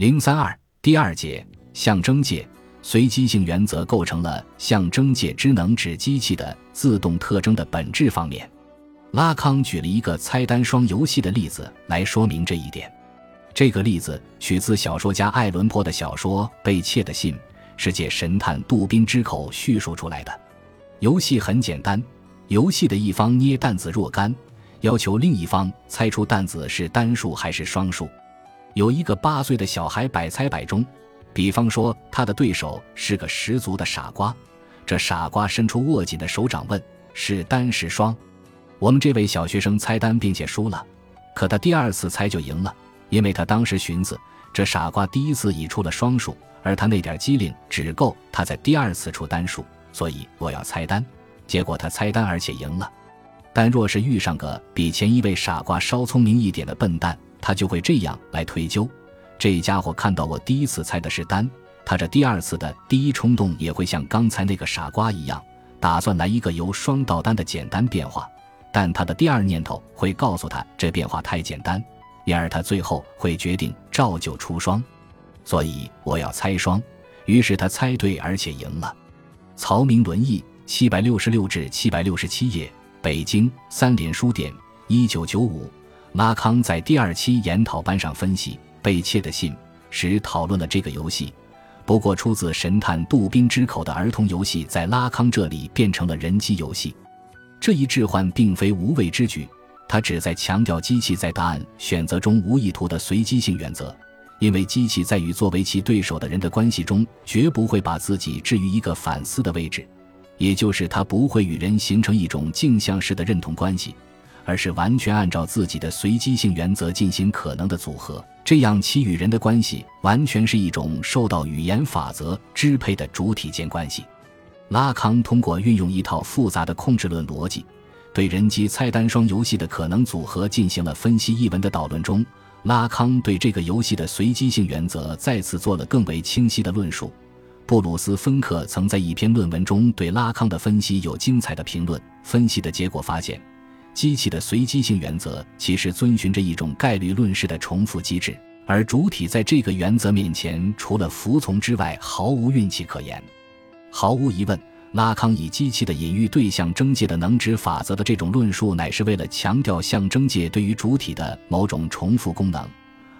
零三二第二节象征界随机性原则构成了象征界之能指机器的自动特征的本质方面。拉康举了一个猜单双游戏的例子来说明这一点。这个例子取自小说家艾伦坡的小说《被窃的信》，是借神探杜宾之口叙述出来的。游戏很简单，游戏的一方捏担子若干，要求另一方猜出担子是单数还是双数。有一个八岁的小孩百猜百中，比方说他的对手是个十足的傻瓜，这傻瓜伸出握紧的手掌问：“是单是双？”我们这位小学生猜单并且输了，可他第二次猜就赢了，因为他当时寻思，这傻瓜第一次已出了双数，而他那点机灵只够他在第二次出单数，所以我要猜单。结果他猜单而且赢了。但若是遇上个比前一位傻瓜稍聪明一点的笨蛋，他就会这样来推究：这家伙看到我第一次猜的是单，他这第二次的第一冲动也会像刚才那个傻瓜一样，打算来一个由双到单的简单变化。但他的第二念头会告诉他，这变化太简单，因而他最后会决定照旧出双。所以我要猜双，于是他猜对，而且赢了。曹明伦译，七百六十六至七百六十七页，北京三联书店，一九九五。拉康在第二期研讨班上分析《被窃的信》时讨论了这个游戏，不过出自神探杜宾之口的儿童游戏，在拉康这里变成了人机游戏。这一置换并非无谓之举，他旨在强调机器在答案选择中无意图的随机性原则。因为机器在与作为其对手的人的关系中，绝不会把自己置于一个反思的位置，也就是它不会与人形成一种镜像式的认同关系，而是完全按照自己的随机性原则进行可能的组合。这样，其与人的关系完全是一种受到语言法则支配的主体间关系。拉康通过运用一套复杂的控制论逻辑，对人机猜单双游戏的可能组合进行了分析。一文的导论中，拉康对这个游戏的随机性原则再次做了更为清晰的论述。布鲁斯·芬克曾在一篇论文中对拉康的分析有精彩的评论。分析的结果发现，机器的随机性原则其实遵循着一种概率论式的重复机制，而主体在这个原则面前，除了服从之外，毫无运气可言。毫无疑问，拉康以机器的隐喻对象征界的能指法则的这种论述，乃是为了强调象征界对于主体的某种重复功能。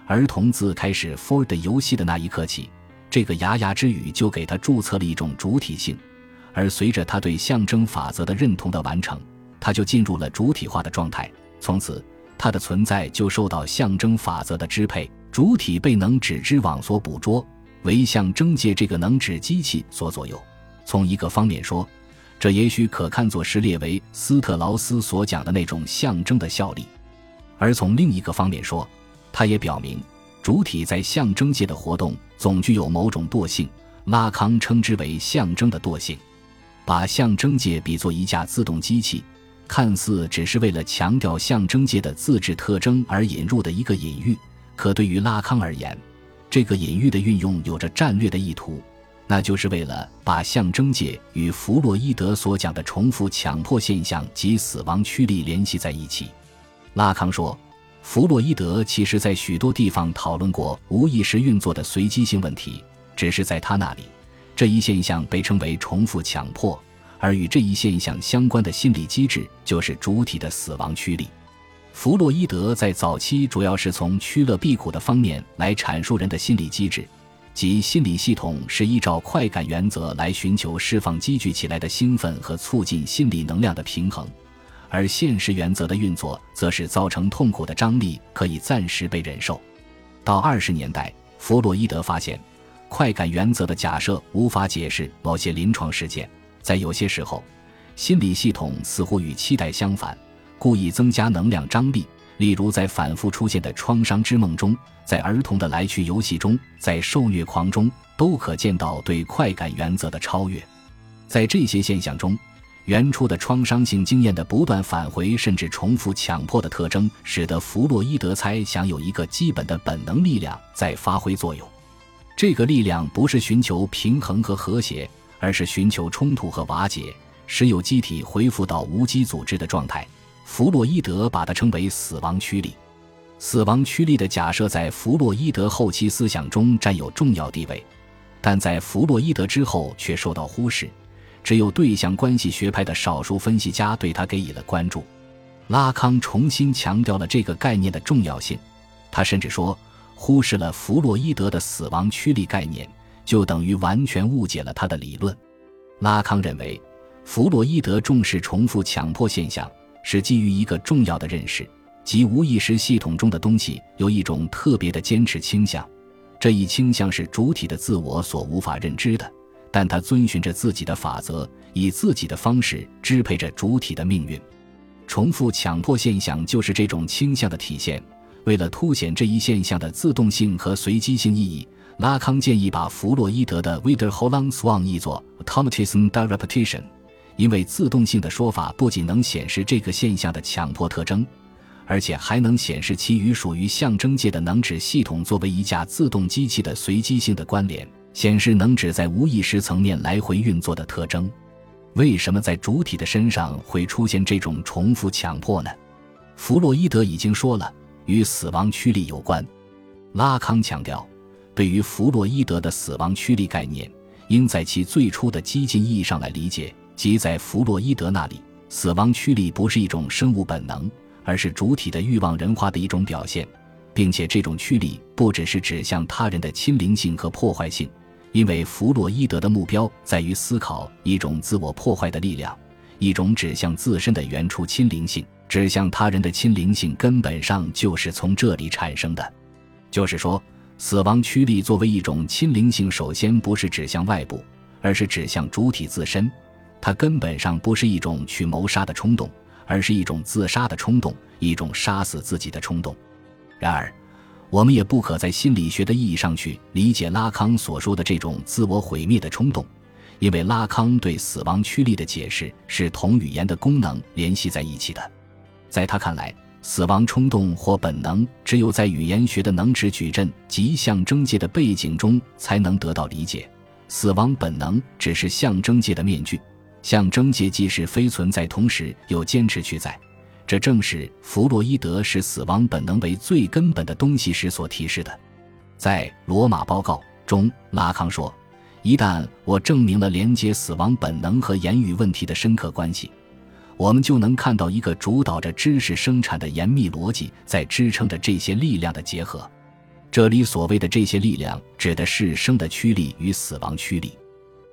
儿童自开始 Ford 游戏的那一刻起，这个牙牙之语就给他注册了一种主体性。而随着他对象征法则的认同的完成，他就进入了主体化的状态。从此，他的存在就受到象征法则的支配，主体被能指之网所捕捉，为象征界这个能指机器所左右。从一个方面说，这也许可看作是列为斯特劳斯所讲的那种象征的效力；而从另一个方面说，它也表明主体在象征界的活动总具有某种惰性。拉康称之为象征的惰性。把象征界比作一架自动机器，看似只是为了强调象征界的自制特征而引入的一个隐喻，可对于拉康而言，这个隐喻的运用有着战略的意图。那就是为了把象征界与弗洛伊德所讲的重复强迫现象及死亡驱力联系在一起。拉康说，弗洛伊德其实在许多地方讨论过无意识运作的随机性问题，只是在他那里，这一现象被称为重复强迫，而与这一现象相关的心理机制就是主体的死亡驱力。弗洛伊德在早期主要是从趋乐避苦的方面来阐述人的心理机制。即心理系统是依照快感原则来寻求释放积聚起来的兴奋和促进心理能量的平衡，而现实原则的运作则是造成痛苦的张力可以暂时被忍受。到二十年代，弗洛伊德发现，快感原则的假设无法解释某些临床事件，在有些时候，心理系统似乎与期待相反，故意增加能量张力。例如，在反复出现的创伤之梦中，在儿童的来去游戏中，在受虐狂中，都可见到对快感原则的超越。在这些现象中，原初的创伤性经验的不断返回甚至重复强迫的特征，使得弗洛伊德猜想有一个基本的本能力量在发挥作用。这个力量不是寻求平衡和和谐，而是寻求冲突和瓦解，使有机体恢复到无机组织的状态。弗洛伊德把它称为死亡驱力。死亡驱力的假设在弗洛伊德后期思想中占有重要地位，但在弗洛伊德之后却受到忽视，只有对象关系学派的少数分析家对他给予了关注。拉康重新强调了这个概念的重要性，他甚至说，忽视了弗洛伊德的死亡驱力概念，就等于完全误解了他的理论。拉康认为，弗洛伊德重视重复强迫现象，是基于一个重要的认识。即无意识系统中的东西有一种特别的坚持倾向，这一倾向是主体的自我所无法认知的，但它遵循着自己的法则，以自己的方式支配着主体的命运。重复强迫现象就是这种倾向的体现。为了凸显这一现象的自动性和随机性意义，拉康建议把弗洛伊德的 Wiederholungswahn 译作 Automatism der Repetition，因为自动性的说法不仅能显示这个现象的强迫特征。而且还能显示其与属于象征界的能指系统作为一架自动机器的随机性的关联，显示能指在无意识层面来回运作的特征。为什么在主体的身上会出现这种重复强迫呢？弗洛伊德已经说了，与死亡驱力有关。拉康强调，对于弗洛伊德的死亡驱力概念，应在其最初的激进意义上来理解，即在弗洛伊德那里，死亡驱力不是一种生物本能。而是主体的欲望人化的一种表现，并且这种驱力不只是指向他人的亲灵性和破坏性，因为弗洛伊德的目标在于思考一种自我破坏的力量，一种指向自身的原初亲灵性，指向他人的亲灵性根本上就是从这里产生的。就是说，死亡驱力作为一种亲灵性，首先不是指向外部，而是指向主体自身，它根本上不是一种去谋杀的冲动。而是一种自杀的冲动，一种杀死自己的冲动。然而，我们也不可在心理学的意义上去理解拉康所说的这种自我毁灭的冲动，因为拉康对死亡驱力的解释是同语言的功能联系在一起的。在他看来，死亡冲动或本能只有在语言学的能指矩阵及象征界的背景中才能得到理解。死亡本能只是象征界的面具。象征界既是非存在，同时又坚持去在，这正是弗洛伊德视死亡本能为最根本的东西时所提示的。在《罗马报告》中，拉康说：“一旦我证明了连接死亡本能和言语问题的深刻关系，我们就能看到一个主导着知识生产的严密逻辑在支撑着这些力量的结合。这里所谓的这些力量，指的是生的驱力与死亡驱力。”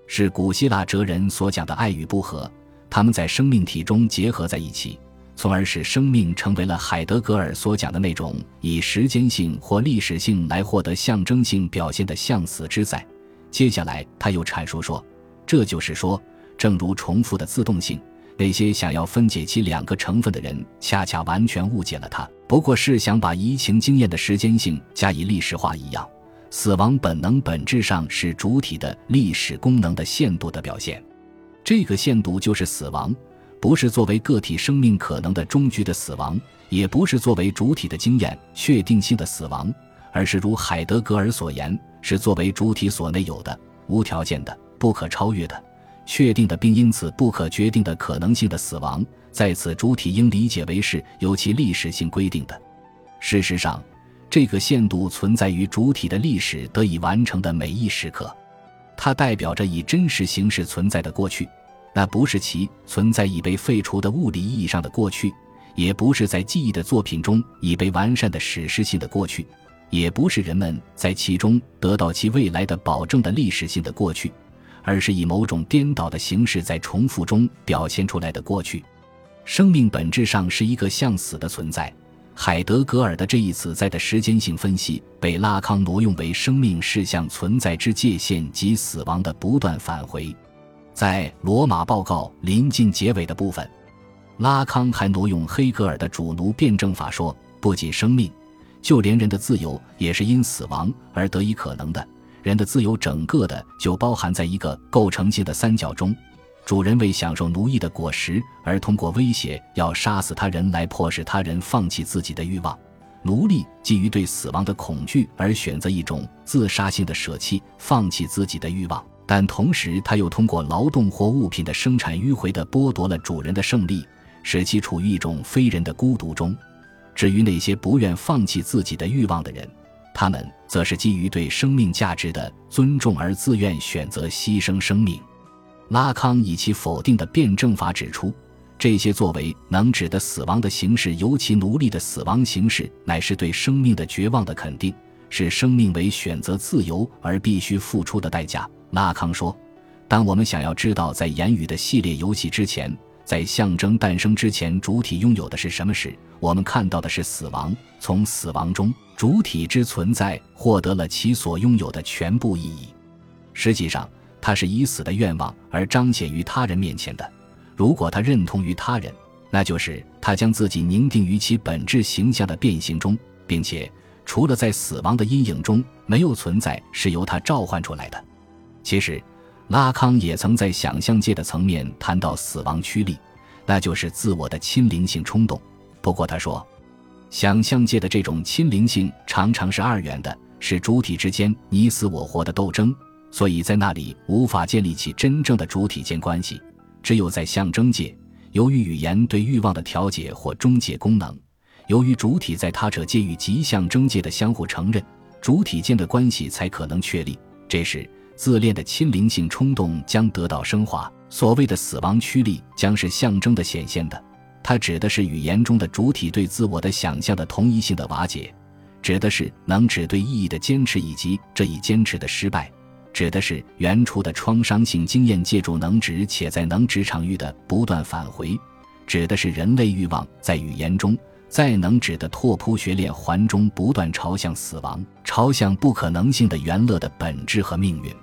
是古希腊哲人所讲的爱与不和，他们在生命体中结合在一起，从而使生命成为了海德格尔所讲的那种以时间性或历史性来获得象征性表现的向死之在。接下来，他又阐述说，这就是说，正如重复的自动性，那些想要分解其两个成分的人，恰恰完全误解了它，不过是想把移情经验的时间性加以历史化一样。死亡本能本质上是主体的历史功能的限度的表现，这个限度就是死亡，不是作为个体生命可能的终局的死亡，也不是作为主体的经验确定性的死亡，而是如海德格尔所言，是作为主体所内有的、无条件的、不可超越的、确定的，并因此不可决定的可能性的死亡。在此，主体应理解为是由其历史性规定的。事实上。这个限度存在于主体的历史得以完成的每一时刻，它代表着以真实形式存在的过去，那不是其存在已被废除的物理意义上的过去，也不是在记忆的作品中已被完善的史诗性的过去，也不是人们在其中得到其未来的保证的历史性的过去，而是以某种颠倒的形式在重复中表现出来的过去。生命本质上是一个向死的存在。海德格尔的这一此在的时间性分析被拉康挪用为生命事项存在之界限及死亡的不断返回。在罗马报告临近结尾的部分，拉康还挪用黑格尔的主奴辩证法说，不仅生命，就连人的自由也是因死亡而得以可能的。人的自由整个的就包含在一个构成性的三角中。主人为享受奴役的果实而通过威胁要杀死他人来迫使他人放弃自己的欲望，奴隶基于对死亡的恐惧而选择一种自杀性的舍弃，放弃自己的欲望，但同时他又通过劳动或物品的生产迂回地剥夺了主人的胜利，使其处于一种非人的孤独中。至于那些不愿放弃自己的欲望的人，他们则是基于对生命价值的尊重而自愿选择牺牲生命。拉康以其否定的辩证法指出，这些作为能指的死亡的形式，尤其奴隶的死亡形式，乃是对生命的绝望的肯定，是生命为选择自由而必须付出的代价。拉康说：“当我们想要知道在言语的系列游戏之前，在象征诞生之前，主体拥有的是什么时，我们看到的是死亡。从死亡中，主体之存在获得了其所拥有的全部意义。实际上。”他是以死的愿望而彰显于他人面前的。如果他认同于他人，那就是他将自己凝定于其本质形象的变形中，并且除了在死亡的阴影中，没有存在是由他召唤出来的。其实，拉康也曾在想象界的层面谈到死亡驱力，那就是自我的亲灵性冲动。不过他说，想象界的这种亲灵性常常是二元的，是主体之间你死我活的斗争。所以在那里无法建立起真正的主体间关系，只有在象征界，由于语言对欲望的调节或终结功能，由于主体在他者界与极象征界的相互承认，主体间的关系才可能确立。这时，自恋的亲灵性冲动将得到升华。所谓的死亡驱力将是象征的显现的，它指的是语言中的主体对自我的想象的同一性的瓦解，指的是能指对意义的坚持以及这一坚持的失败。指的是原初的创伤性经验借助能指且在能指场域的不断返回，指的是人类欲望在语言中在能指的拓扑学链环中不断朝向死亡、朝向不可能性的原乐的本质和命运。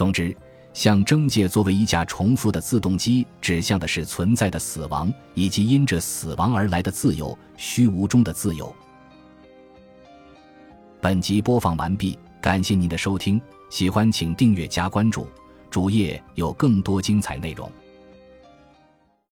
总之，象征界作为一架重复的自动机，指向的是存在的死亡以及因着死亡而来的自由，虚无中的自由。本集播放完毕，感谢您的收听。喜欢请订阅加关注，主页有更多精彩内容。